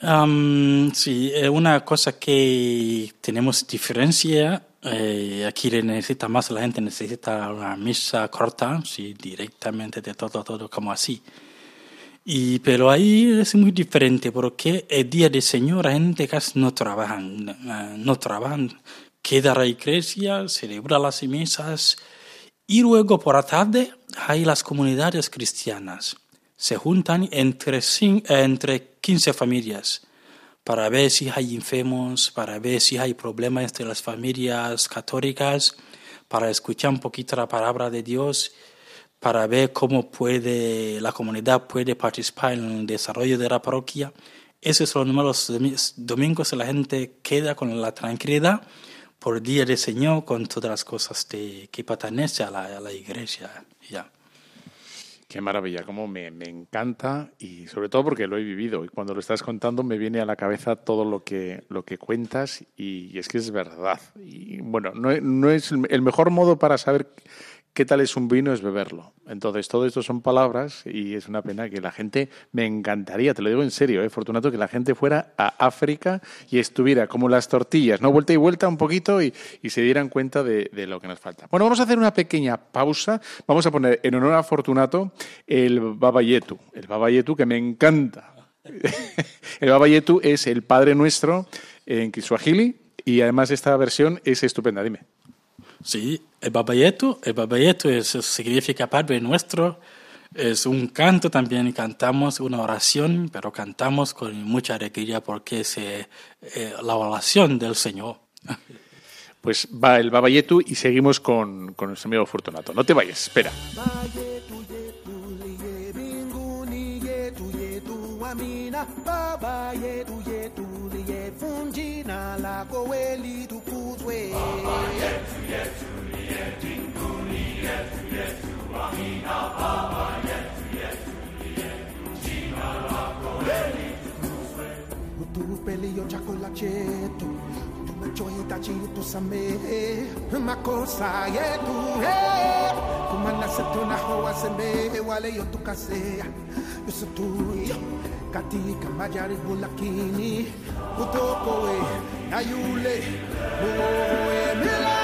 Am, sí, eh, una cosa que tenemos diferencia, eh, aquí necesita más, la gente necesita una misa corta, sí, directamente de todo, todo como así. Y, pero ahí es muy diferente porque el día del Señor la gente casi no trabajan, eh, no trabajan, queda la iglesia, celebra las misas y luego por la tarde hay las comunidades cristianas. Se juntan entre, entre 15 familias para ver si hay enfermos, para ver si hay problemas entre las familias católicas, para escuchar un poquito la palabra de Dios, para ver cómo puede la comunidad puede participar en el desarrollo de la parroquia. Eso es lo normal. Los domi- domingos la gente queda con la tranquilidad por el día del Señor, con todas las cosas que pertenecen a la, a la iglesia. Qué maravilla, cómo me, me encanta y sobre todo porque lo he vivido y cuando lo estás contando me viene a la cabeza todo lo que, lo que cuentas y, es que es verdad. Y bueno, no, no es el mejor modo para saber qué tal es un vino es beberlo. Entonces, todo esto son palabras y es una pena que la gente, me encantaría, te lo digo en serio, ¿eh, Fortunato, que la gente fuera a África y estuviera como las tortillas, ¿no? Vuelta y vuelta un poquito y, y se dieran cuenta de, de lo que nos falta. Bueno, vamos a hacer una pequeña pausa. Vamos a poner en honor a Fortunato el Baba Yetu, el Baba Yetu que me encanta. el Baba Yetu es el Padre Nuestro en Kiswahili y además esta versión es estupenda, dime. Sí, el babayetu, el babayetu es, significa Padre Nuestro, es un canto también, cantamos una oración, pero cantamos con mucha alegría porque es eh, eh, la oración del Señor. Pues va el Baba Yetu y seguimos con, con nuestro amigo Fortunato. No te vayas, espera. vunjina lako kweli tukuzwe. Baba yetu yetu liye mbinguni, yetu. Yesu amina. Baba yetu yetu liye jina lako kweli tukuzwe, utupe kilio chakula chetu chohitaji utusamehe makosa yetu eh. kumana se tunahowasemehe waleyo tukasea yusutuyo katika majaribu lakini utokowe na yule muowe mila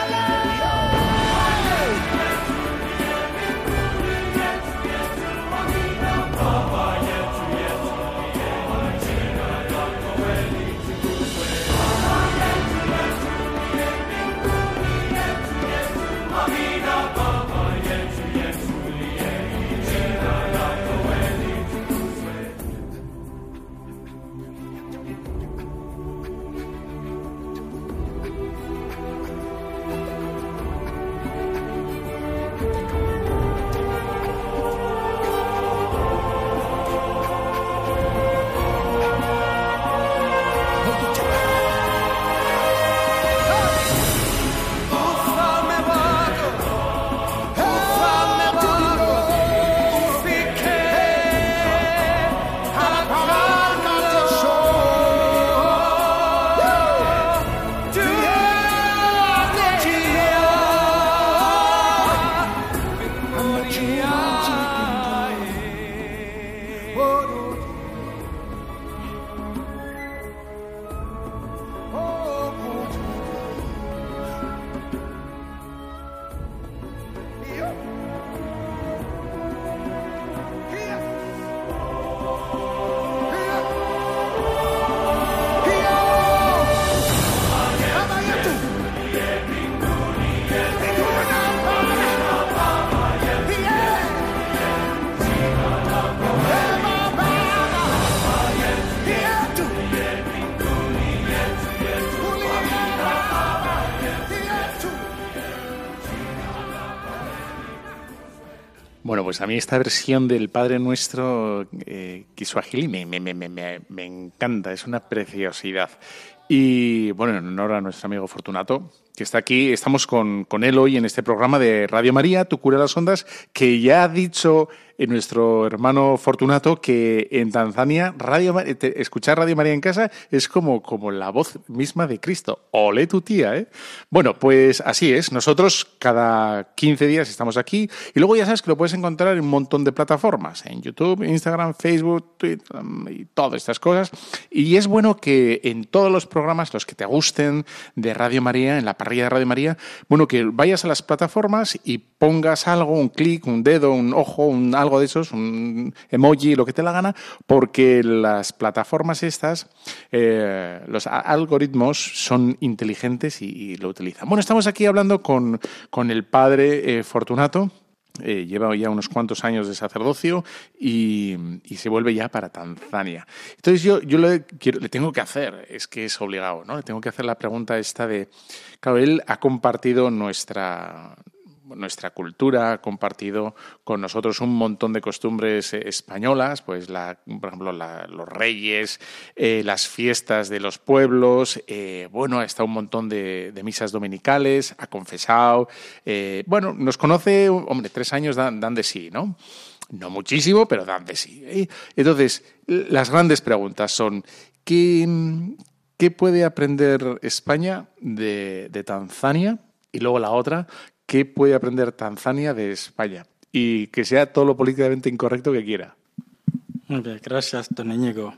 pues a mí esta versión del Padre Nuestro, eh, Kiswahili, me, me, encanta, es una preciosidad. Y bueno, en honor a nuestro amigo Fortunato, que está aquí, estamos con, con él hoy en este programa de Radio María, Tu cura las ondas, que ya ha dicho eh, nuestro hermano Fortunato que en Tanzania Radio, escuchar Radio María en casa es como, como la voz misma de Cristo. Ole tu tía, ¿eh? Bueno, pues así es. Nosotros cada 15 días estamos aquí y luego ya sabes que lo puedes encontrar en un montón de plataformas, en YouTube, Instagram, Facebook, Twitter um, y todas estas cosas. Y es bueno que en todos los programas, los que te gusten de Radio María, en la parrilla de Radio María, bueno, que vayas a las plataformas y pongas algo, un clic, un dedo, un ojo, un algo de esos, un emoji, lo que te la gana, porque las plataformas estas, eh, los algoritmos son inteligentes y, lo utilizan. Bueno, estamos aquí hablando con, con el padre eh, Fortunato. eh, lleva ya unos cuantos años de sacerdocio y, y se vuelve ya para Tanzania. Entonces yo, yo le, quiero- le tengo que hacer, es que es obligado, ¿no? Le tengo que hacer la pregunta esta de, claro, él ha compartido nuestra, nuestra cultura, ha compartido con nosotros un montón de costumbres eh, españolas, pues la, por ejemplo los reyes, eh, las fiestas de los pueblos, eh, bueno, ha estado un montón de, misas dominicales, ha confesado, bueno, nos conoce, hombre, tres años dan, dan de sí, ¿no? No muchísimo, pero dan de sí. Entonces, las grandes preguntas son, ¿qué, qué puede aprender España de Tanzania? Y luego la otra, ¿qué puede aprender Tanzania de España? Y que sea todo lo políticamente incorrecto que quiera. Muy bien, gracias, don Íñigo.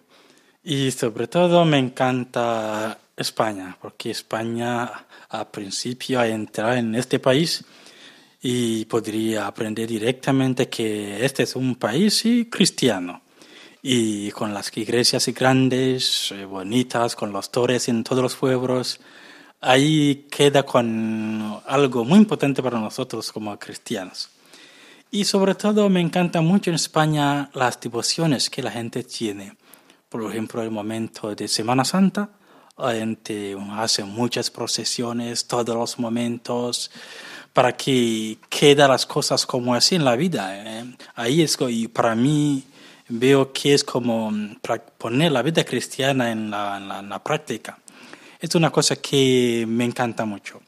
Y sobre todo me encanta España, porque España a principio a entrar en este país y podría aprender directamente que este es un país cristiano y con las iglesias grandes, eh, bonitas, con los torres en todos los pueblos. Ahí queda con algo muy importante para nosotros como cristianos. Y sobre todo me encanta mucho en España las devociones que la gente tiene. Por ejemplo, el momento de Semana Santa, la gente hace muchas procesiones, todos los momentos, para que queden las cosas como así en la vida. ¿eh? Ahí es, y para mí veo que es como mm, poner la vida cristiana en la, en la- en la práctica. Es una cosa que me encanta mucho.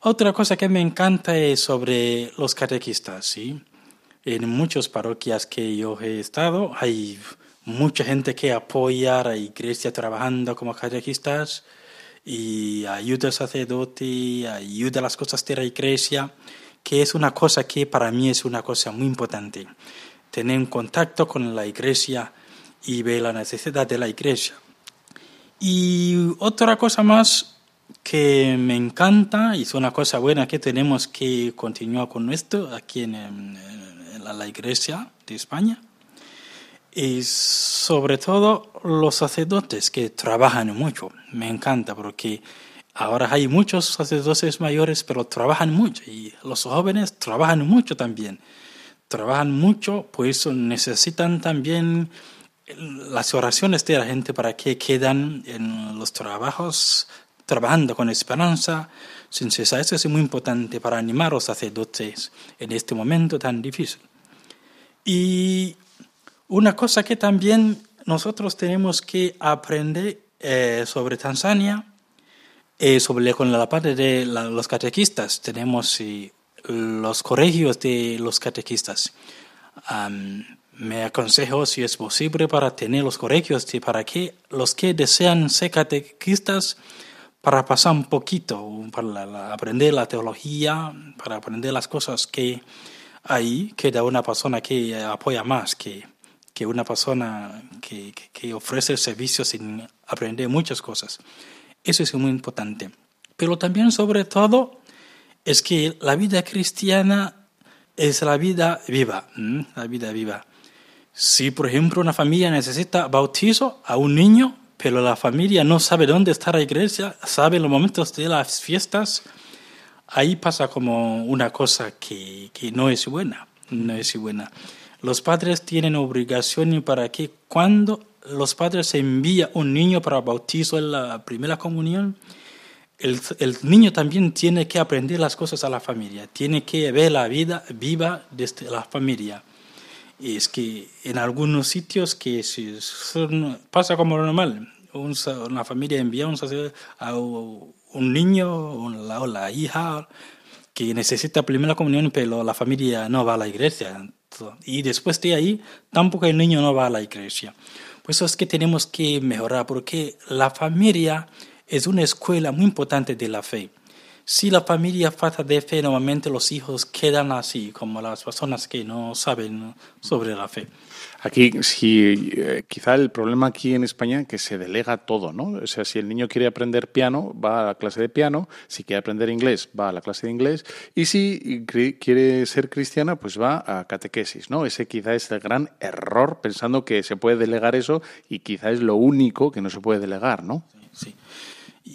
Otra cosa que me encanta es sobre los catequistas, ¿sí? En muchas parroquias que yo he estado hay mucha gente que apoya a la iglesia trabajando como catequistas y ayuda al sacerdote, ayuda a las cosas de la iglesia, que es una cosa que para mí es una cosa muy importante. Tener contacto con la iglesia y ver la necesidad de la iglesia. Y otra cosa más que me encanta y es una cosa buena que tenemos que continuar con esto aquí en, la, iglesia de España es sobre todo los sacerdotes que trabajan mucho. Me encanta porque ahora hay muchos sacerdotes mayores pero trabajan mucho y los jóvenes trabajan mucho también. Trabajan mucho, pues necesitan también las oraciones de la gente para que quedan en los trabajos trabajando con esperanza, sin cesar. Eso es muy importante para animar a los sacerdotes en este momento tan difícil. Y una cosa que también nosotros tenemos que aprender eh, sobre Tanzania, eh, sobre con la parte de los catequistas, tenemos eh, los colegios de los catequistas. Me aconsejo si es posible para tener los colegios de- para que los que desean ser catequistas para pasar un poquito, para la- aprender la teología, para aprender las cosas que hay, que da una persona que apoya más que, que una persona que, que, ofrece servicios sin aprender muchas cosas. Eso es muy importante. Pero también, sobre todo, es que la vida cristiana es la vida viva, la vida viva. Si, por ejemplo, una familia necesita bautizo a un niño, pero la familia no sabe dónde está la iglesia, sabe los momentos de las fiestas, ahí pasa como una cosa que, que no es buena, no es buena. Los padres tienen obligación para que cuando los padres envían un niño para bautizo en la primera comunión, el, el niño también tiene que aprender las cosas a la familia, tiene que ver la vida viva desde la familia. Es que en algunos sitios que pasa como normal, una familia envía a un niño o la, la hija que necesita primera comunión, pero la familia no va a la iglesia. Y después de ahí, tampoco el niño no va a la iglesia. Pues eso es que tenemos que mejorar, porque la familia es una escuela muy importante de la fe. Si la familia falta de fe, normalmente los hijos quedan así, como las personas que no saben sobre la fe. Aquí, si eh, quizá el problema aquí en España es que se delega todo, ¿no? O sea, si el niño quiere aprender piano, va a la clase de piano, si quiere aprender inglés, va a la clase de inglés, y si quiere ser cristiana, pues va a catequesis, ¿no? Ese quizá es el gran error, pensando que se puede delegar eso, y quizá es lo único que no se puede delegar, ¿no? Sí.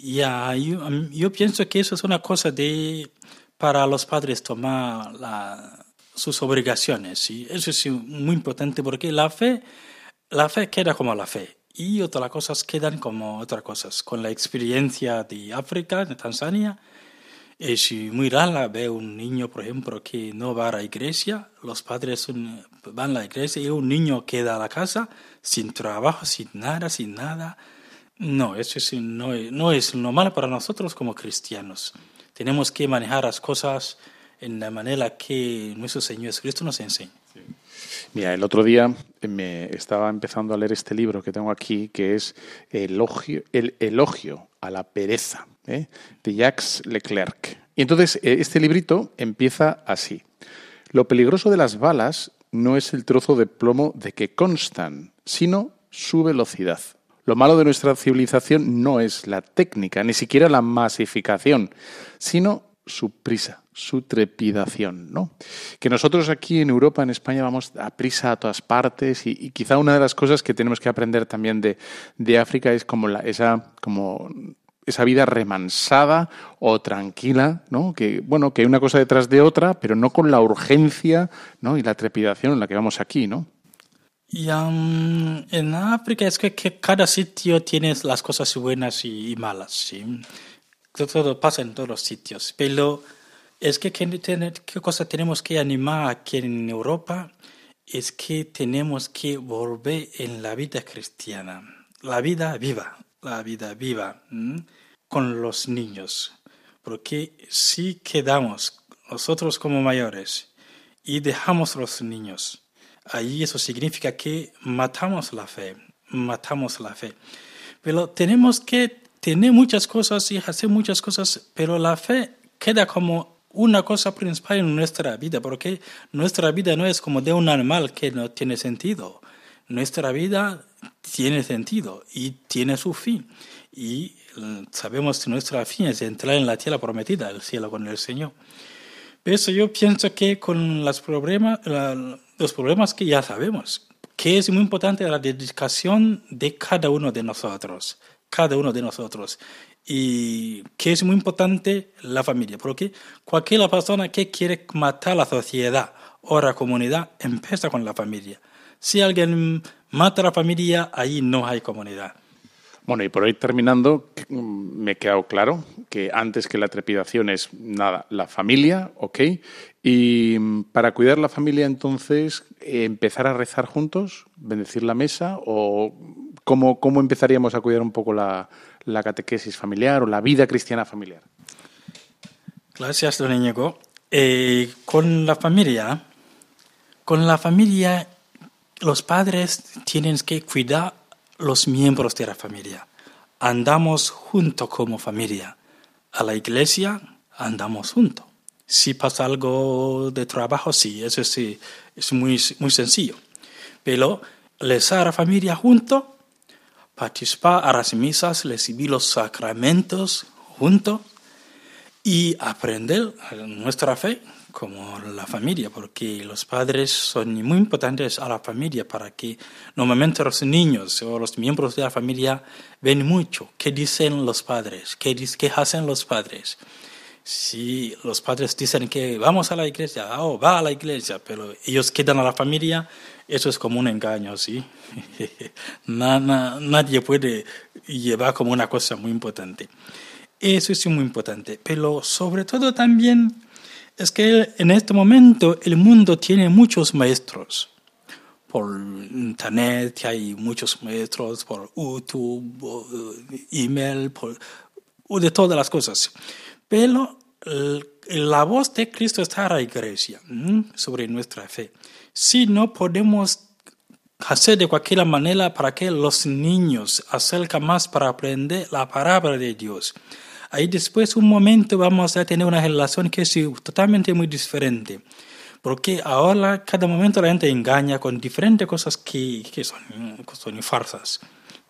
Ya, mí- yo pienso que eso es una cosa de para los padres tomar la- sus obligaciones. ¿sí? Eso es muy importante porque la fe, la fe queda como la fe y otras cosas quedan como otras cosas. Con la experiencia de África, de Tanzania, es muy rara ver un niño, por ejemplo, que no va a la iglesia. Los padres van a la iglesia y un niño queda a la casa sin trabajo, sin nada, sin nada. No, eso es- no, no es normal para nosotros como cristianos. Tenemos que manejar las cosas en la manera que nuestro Señor Jesucristo nos enseña. Mira, el otro día me estaba empezando a leer este libro que tengo aquí, que es Elogio, El elogio a la pereza, ¿eh? de Jacques Leclerc. Y entonces eh, este librito empieza así. Lo peligroso de las balas no es el trozo de plomo de que constan, sino su velocidad. Lo malo de nuestra civilización no es la técnica, ni siquiera la masificación, sino su prisa, su trepidación, ¿no? Que nosotros aquí en Europa, en España, vamos a prisa a todas partes y, quizá una de las cosas que tenemos que aprender también de, de África es como la, esa, como esa vida remansada o tranquila, ¿no? Que, bueno, que hay una cosa detrás de otra, pero no con la urgencia, ¿no? Y la trepidación en la que vamos aquí, ¿no? Y en África es que, cada sitio tiene las cosas buenas y, malas, ¿sí? Todo, pasa en todos los sitios, pero es que ¿qué, cosa tenemos que animar aquí en Europa? Es que tenemos que volver en la vida cristiana, la vida viva, la vida viva, con los niños. Porque si quedamos nosotros como mayores y dejamos los niños ahí eso significa que matamos la fe, matamos la fe. Pero tenemos que tener muchas cosas y hacer muchas cosas, pero la fe queda como una cosa principal en nuestra vida, porque nuestra vida no es como de un animal que no tiene sentido. Nuestra vida tiene sentido y tiene su fin. Y eh, sabemos que nuestra fin es entrar en la tierra prometida, el cielo con el Señor. Por eso yo pienso que con los problemas, los problemas que ya sabemos, que es muy importante la dedicación de cada uno de nosotros, cada uno de nosotros, y que es muy importante la familia, porque cualquier persona que quiere matar la sociedad o la comunidad empieza con la familia. Si alguien mata la familia, ahí no hay comunidad. Bueno, y por ahí terminando, me ha quedado claro que antes que la trepidación es nada, la familia, ¿ok? Y para cuidar la familia, entonces, eh, empezar a rezar juntos, bendecir la mesa, o cómo, cómo empezaríamos a cuidar un poco la, la catequesis familiar o la vida cristiana familiar. Gracias, don Íñigo. Eh, con la familia, con la familia, los padres tienen que cuidar los miembros de la familia. Andamos juntos como familia. A la iglesia andamos juntos. Si pasa algo de trabajo, sí, eso sí, es muy, muy sencillo. Pero les a la familia juntos, participar a las misas, recibir los sacramentos juntos, y aprender nuestra fe como la familia, porque los padres son muy importantes a la familia para que normalmente los niños o los miembros de la familia ven mucho qué dicen los padres, qué, qué hacen los padres. Si los padres dicen que vamos a la iglesia, oh, va a la iglesia, pero ellos quedan a la familia, eso es como un engaño, ¿sí? Na- na- nadie puede llevar como una cosa muy importante. Eso es muy importante, pero sobre todo también es que en este momento el mundo tiene muchos maestros. Por internet hay muchos maestros, por YouTube, eh, email, por de todas las cosas. Pero la voz de Cristo está en la iglesia sobre nuestra fe. Si no podemos hacer de cualquier manera para que los niños acercan más para aprender la palabra de Dios. Ahí después un momento vamos a tener una relación que es totalmente muy diferente. Porque ahora cada momento la gente engaña con diferentes cosas que, que son, que son farsas.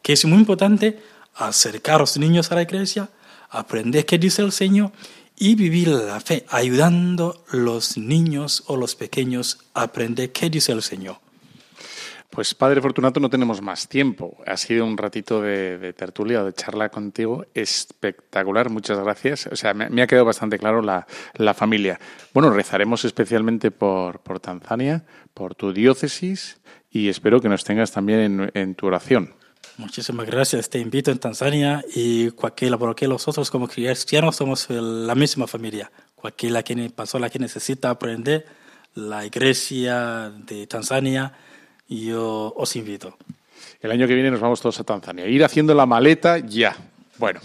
Que es muy importante acercar a los niños a la iglesia, aprender qué dice el Señor y vivir la fe, ayudando a los niños o los pequeños a aprender qué dice el Señor. Pues Padre Fortunato, no tenemos más tiempo. Ha sido un ratito de, tertulia de charla contigo espectacular. Muchas gracias. O sea, me, ha quedado bastante claro la, la familia. Bueno, rezaremos especialmente por, por Tanzania, por tu diócesis y espero que nos tengas también en, en tu oración. Muchísimas gracias. Te invito en Tanzania y cualquiera, porque nosotros como cristianos somos la misma familia. Cualquiera que persona que necesita aprender la iglesia de Tanzania, yo os invito. El año que viene nos vamos todos a Tanzania. Ir haciendo la maleta ya. Bueno,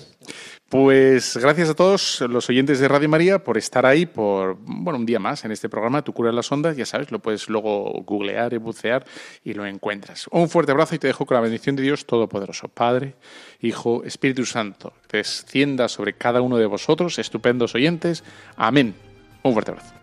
pues gracias a todos los oyentes de Radio María por estar ahí por bueno un día más en este programa Tu cura en las ondas. Ya sabes, lo puedes luego googlear y bucear y lo encuentras. Un fuerte abrazo y te dejo con la bendición de Dios Todopoderoso, Padre, Hijo, Espíritu Santo. Descienda sobre cada uno de vosotros, estupendos oyentes. Amén. Un fuerte abrazo.